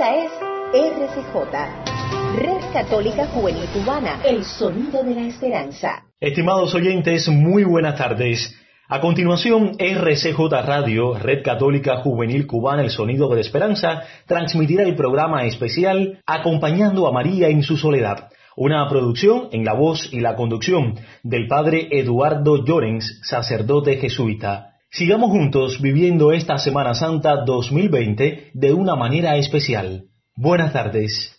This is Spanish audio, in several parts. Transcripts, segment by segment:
Esta es RCJ, Red Católica Juvenil Cubana, el sonido de la esperanza. Estimados oyentes, muy buenas tardes. A continuación, RCJ Radio, Red Católica Juvenil Cubana, el sonido de la esperanza, transmitirá el programa especial Acompañando a María en su soledad, una producción en la voz y la conducción del padre Eduardo Llorens, sacerdote jesuita. Sigamos juntos viviendo esta Semana Santa 2020 de una manera especial. Buenas tardes.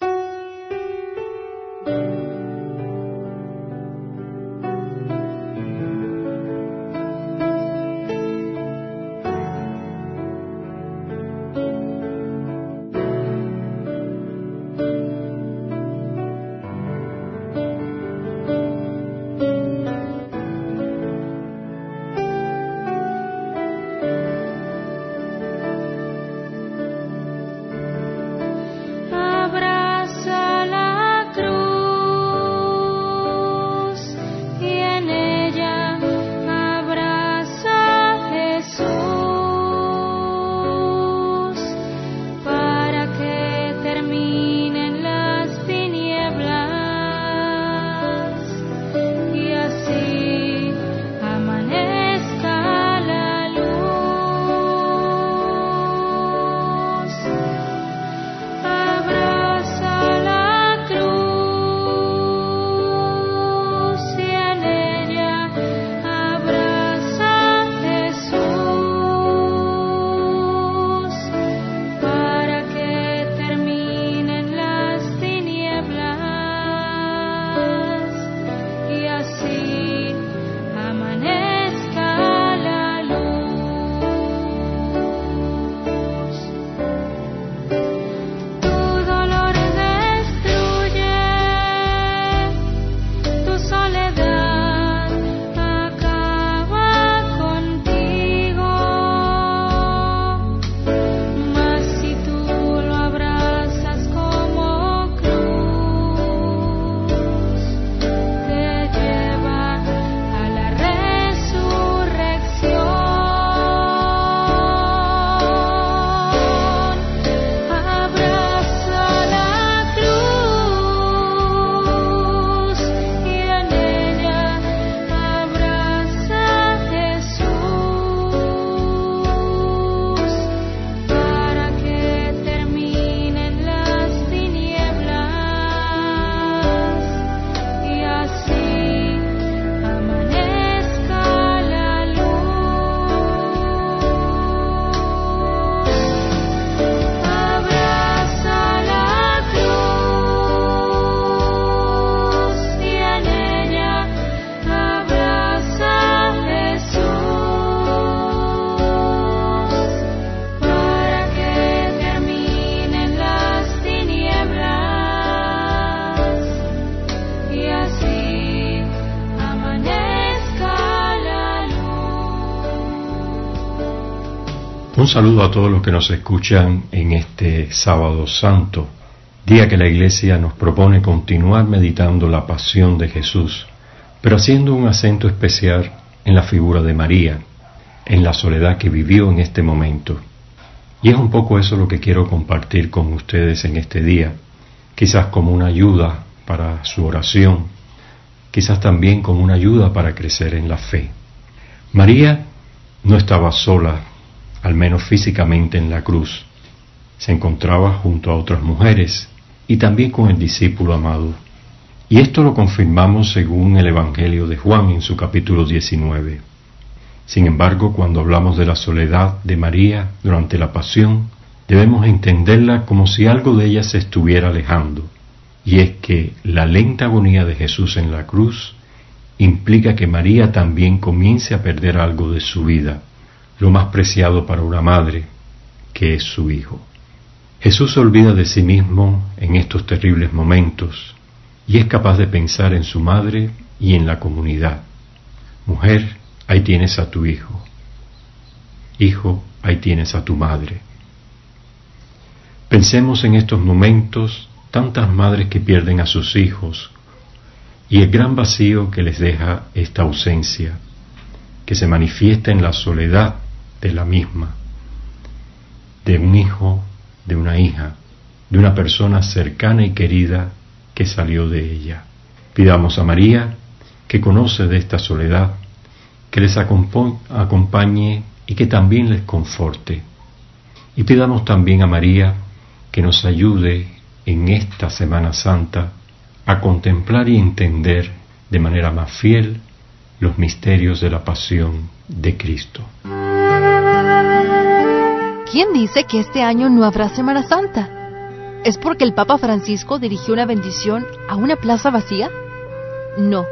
Un saludo a todos los que nos escuchan en este sábado santo, día que la Iglesia nos propone continuar meditando la pasión de Jesús, pero haciendo un acento especial en la figura de María, en la soledad que vivió en este momento. Y es un poco eso lo que quiero compartir con ustedes en este día, quizás como una ayuda para su oración, quizás también como una ayuda para crecer en la fe. María no estaba sola al menos físicamente en la cruz. Se encontraba junto a otras mujeres y también con el discípulo amado. Y esto lo confirmamos según el Evangelio de Juan en su capítulo 19. Sin embargo, cuando hablamos de la soledad de María durante la pasión, debemos entenderla como si algo de ella se estuviera alejando. Y es que la lenta agonía de Jesús en la cruz implica que María también comience a perder algo de su vida lo más preciado para una madre, que es su hijo. Jesús se olvida de sí mismo en estos terribles momentos y es capaz de pensar en su madre y en la comunidad. Mujer, ahí tienes a tu hijo. Hijo, ahí tienes a tu madre. Pensemos en estos momentos tantas madres que pierden a sus hijos y el gran vacío que les deja esta ausencia, que se manifiesta en la soledad de la misma, de un hijo, de una hija, de una persona cercana y querida que salió de ella. Pidamos a María, que conoce de esta soledad, que les acompañe y que también les conforte. Y pidamos también a María que nos ayude en esta Semana Santa a contemplar y entender de manera más fiel los misterios de la pasión de Cristo. ¿Quién dice que este año no habrá Semana Santa? ¿Es porque el Papa Francisco dirigió una bendición a una plaza vacía? No,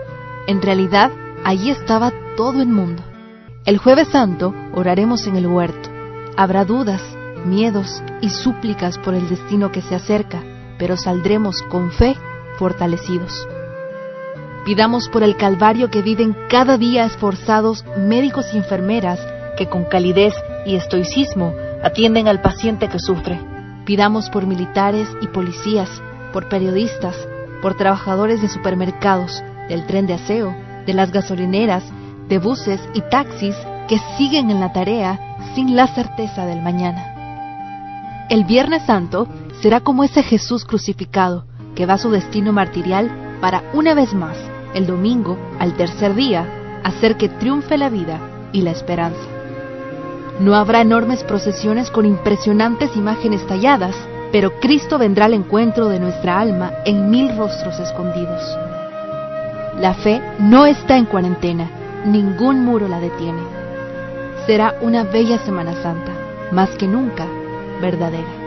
en realidad allí estaba todo el mundo. El jueves santo oraremos en el huerto. Habrá dudas, miedos y súplicas por el destino que se acerca, pero saldremos con fe fortalecidos. Pidamos por el Calvario que viven cada día esforzados médicos y enfermeras que con calidez y estoicismo atienden al paciente que sufre. Pidamos por militares y policías, por periodistas, por trabajadores de supermercados, del tren de aseo, de las gasolineras, de buses y taxis que siguen en la tarea sin la certeza del mañana. El Viernes Santo será como ese Jesús crucificado que va a su destino martirial para una vez más, el domingo, al tercer día, hacer que triunfe la vida y la esperanza. No habrá enormes procesiones con impresionantes imágenes talladas, pero Cristo vendrá al encuentro de nuestra alma en mil rostros escondidos. La fe no está en cuarentena, ningún muro la detiene. Será una bella Semana Santa, más que nunca verdadera.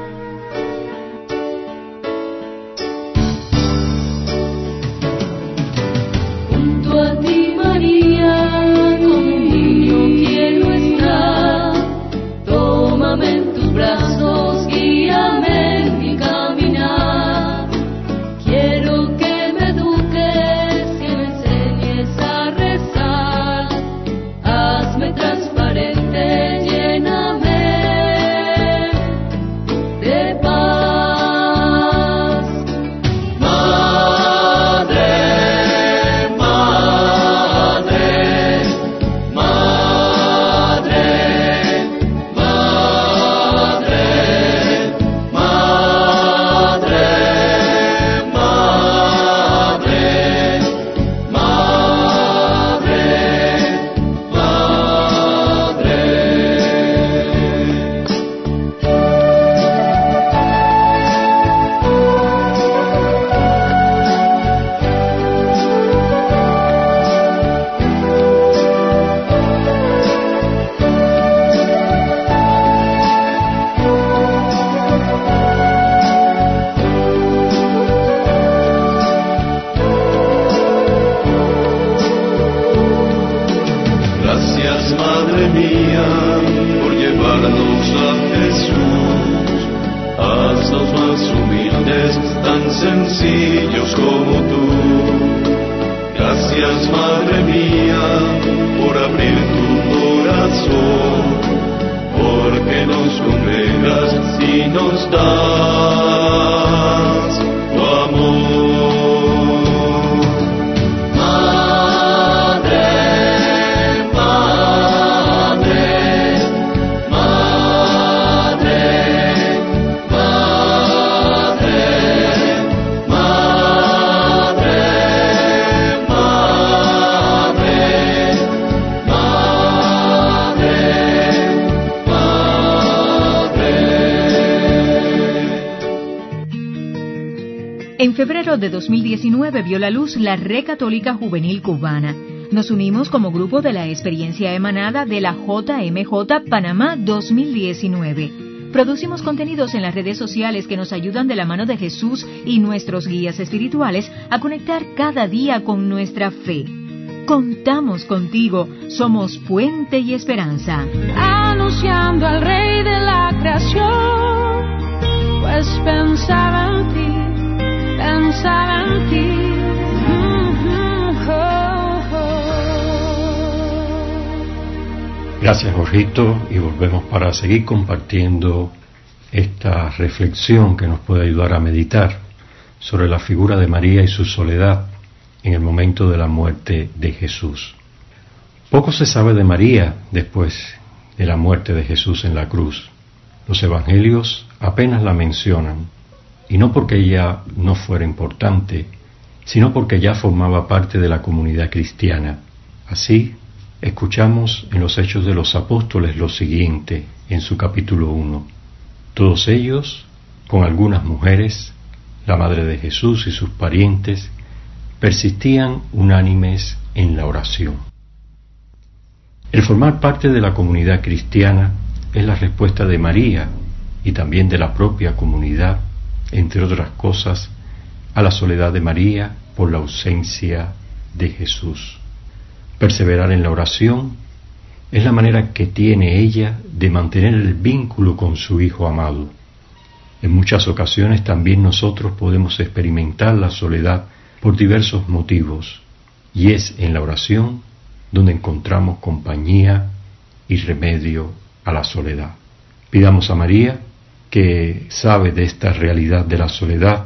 En de 2019 vio la luz la Red Católica Juvenil Cubana. Nos unimos como grupo de la experiencia emanada de la JMJ Panamá 2019. Producimos contenidos en las redes sociales que nos ayudan de la mano de Jesús y nuestros guías espirituales a conectar cada día con nuestra fe. Contamos contigo, somos puente y esperanza. Anunciando al Rey de la creación, pues pensaba en ti Gracias, Jorgito, y volvemos para seguir compartiendo esta reflexión que nos puede ayudar a meditar sobre la figura de María y su soledad en el momento de la muerte de Jesús. Poco se sabe de María después de la muerte de Jesús en la cruz. Los evangelios apenas la mencionan y no porque ella no fuera importante, sino porque ya formaba parte de la comunidad cristiana. Así, escuchamos en los Hechos de los Apóstoles lo siguiente, en su capítulo 1. Todos ellos, con algunas mujeres, la madre de Jesús y sus parientes, persistían unánimes en la oración. El formar parte de la comunidad cristiana es la respuesta de María y también de la propia comunidad, entre otras cosas, a la soledad de María por la ausencia de Jesús. Perseverar en la oración es la manera que tiene ella de mantener el vínculo con su Hijo amado. En muchas ocasiones también nosotros podemos experimentar la soledad por diversos motivos, y es en la oración donde encontramos compañía y remedio a la soledad. Pidamos a María, que sabe de esta realidad de la soledad,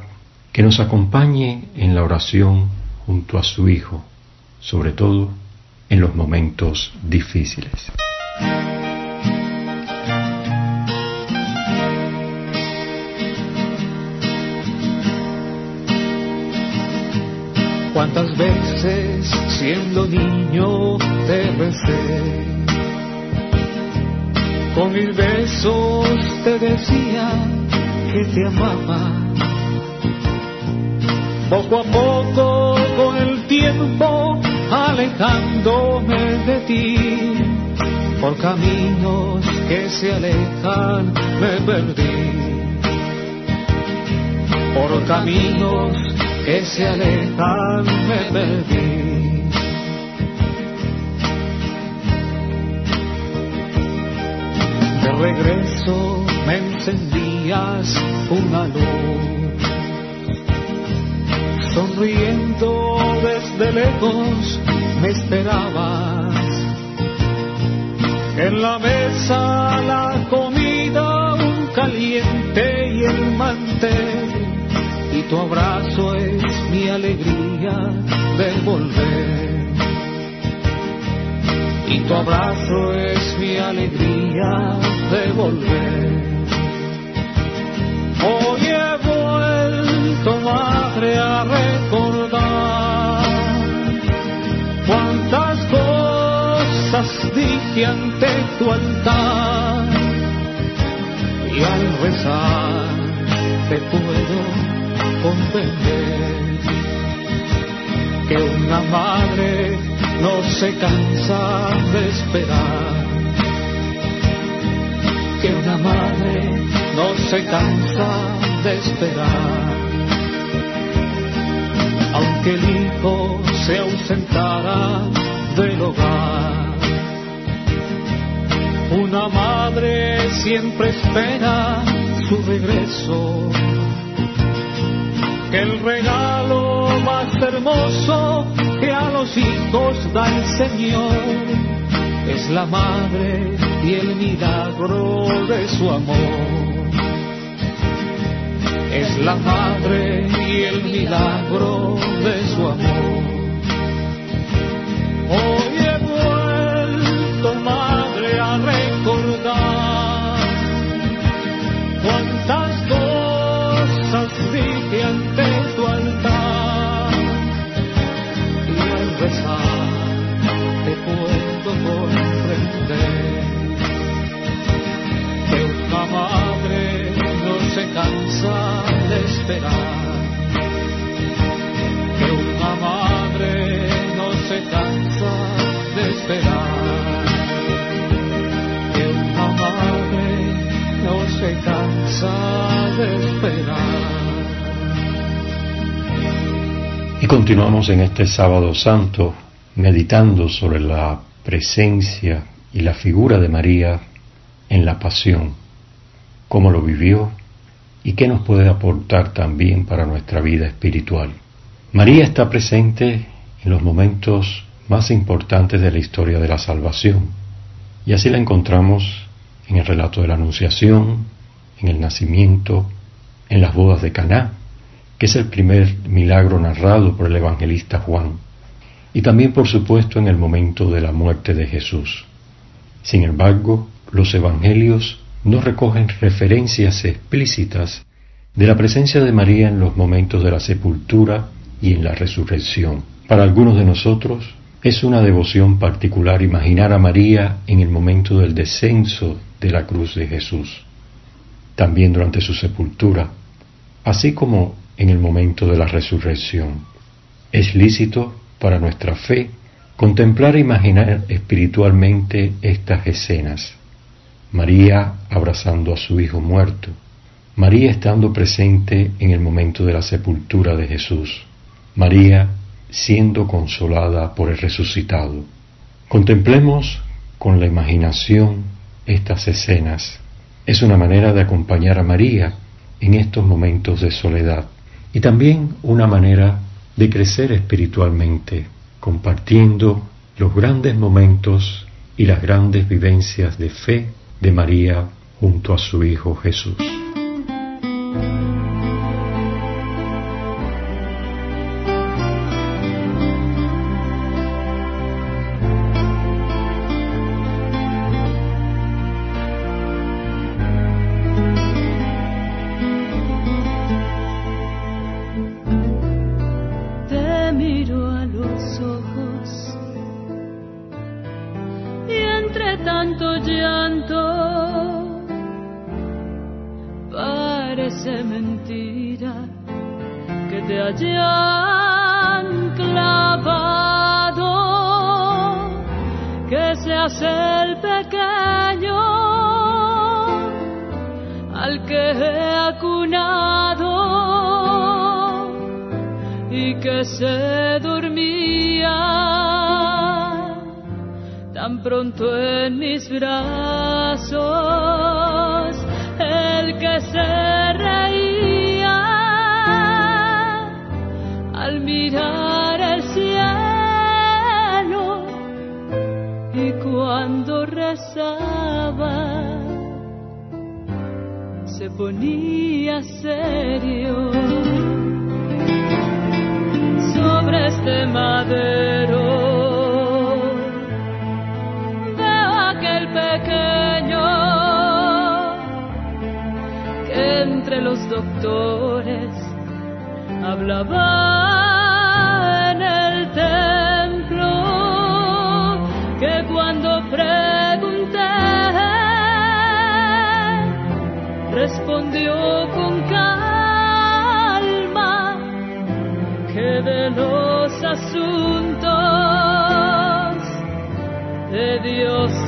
que nos acompañe en la oración junto a su Hijo, sobre todo en los momentos difíciles. Cuántas veces siendo niño te besé, con mil besos te decía que te amaba. Poco a poco con el tiempo alejándome de ti, por caminos que se alejan me perdí. Por caminos que se alejan me perdí. Regreso me encendías una luz, sonriendo desde lejos me esperabas. En la mesa la comida, un caliente y el mantel y tu abrazo es mi alegría de volver. Y tu abrazo es mi alegría de volver. Hoy he vuelto, madre, a recordar cuántas cosas dije ante tu altar. Y al rezar te puedo comprender que una madre no se cansa de esperar, que una madre no se cansa de esperar, aunque el hijo se ausentara del hogar. Una madre siempre espera su regreso. El regalo más hermoso que a los hijos da el Señor es la madre y el milagro de su amor. Es la madre y el milagro de su amor. Hoy que una madre no se cansa de esperar que una madre no se cansa de esperar. Y continuamos en este sábado santo meditando sobre la presencia y la figura de María en la pasión, cómo lo vivió y qué nos puede aportar también para nuestra vida espiritual. María está presente en los momentos más importantes de la historia de la salvación, y así la encontramos en el relato de la Anunciación, en el nacimiento, en las bodas de Caná, que es el primer milagro narrado por el evangelista Juan, y también por supuesto en el momento de la muerte de Jesús. Sin embargo, los evangelios no recogen referencias explícitas de la presencia de María en los momentos de la sepultura y en la resurrección. Para algunos de nosotros es una devoción particular imaginar a María en el momento del descenso de la cruz de Jesús, también durante su sepultura, así como en el momento de la resurrección. Es lícito para nuestra fe contemplar e imaginar espiritualmente estas escenas. María abrazando a su hijo muerto, María estando presente en el momento de la sepultura de Jesús, María siendo consolada por el resucitado. Contemplemos con la imaginación estas escenas. Es una manera de acompañar a María en estos momentos de soledad y también una manera de crecer espiritualmente, compartiendo los grandes momentos y las grandes vivencias de fe de María junto a su Hijo Jesús. el pequeño al que he acunado y que se dormía tan pronto en mis brazos, el que se reía ponía serio sobre este madero. Veo aquel pequeño que entre los doctores hablaba.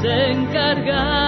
Dios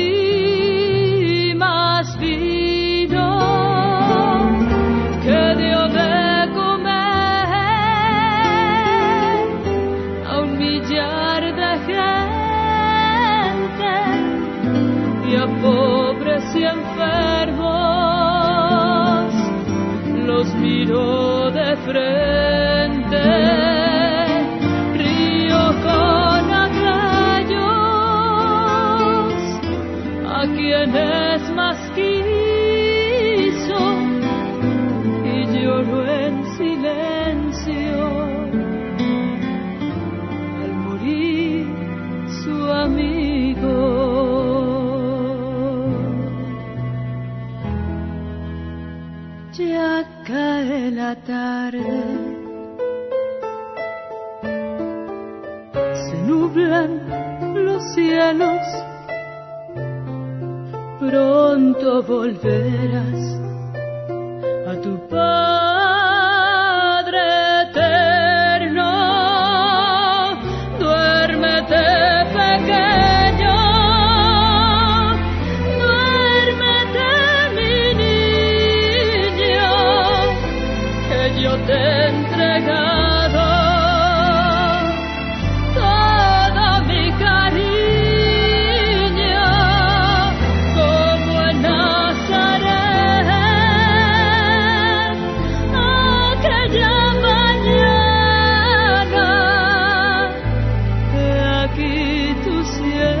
libre. Pronto volverás a tu paz. To tú.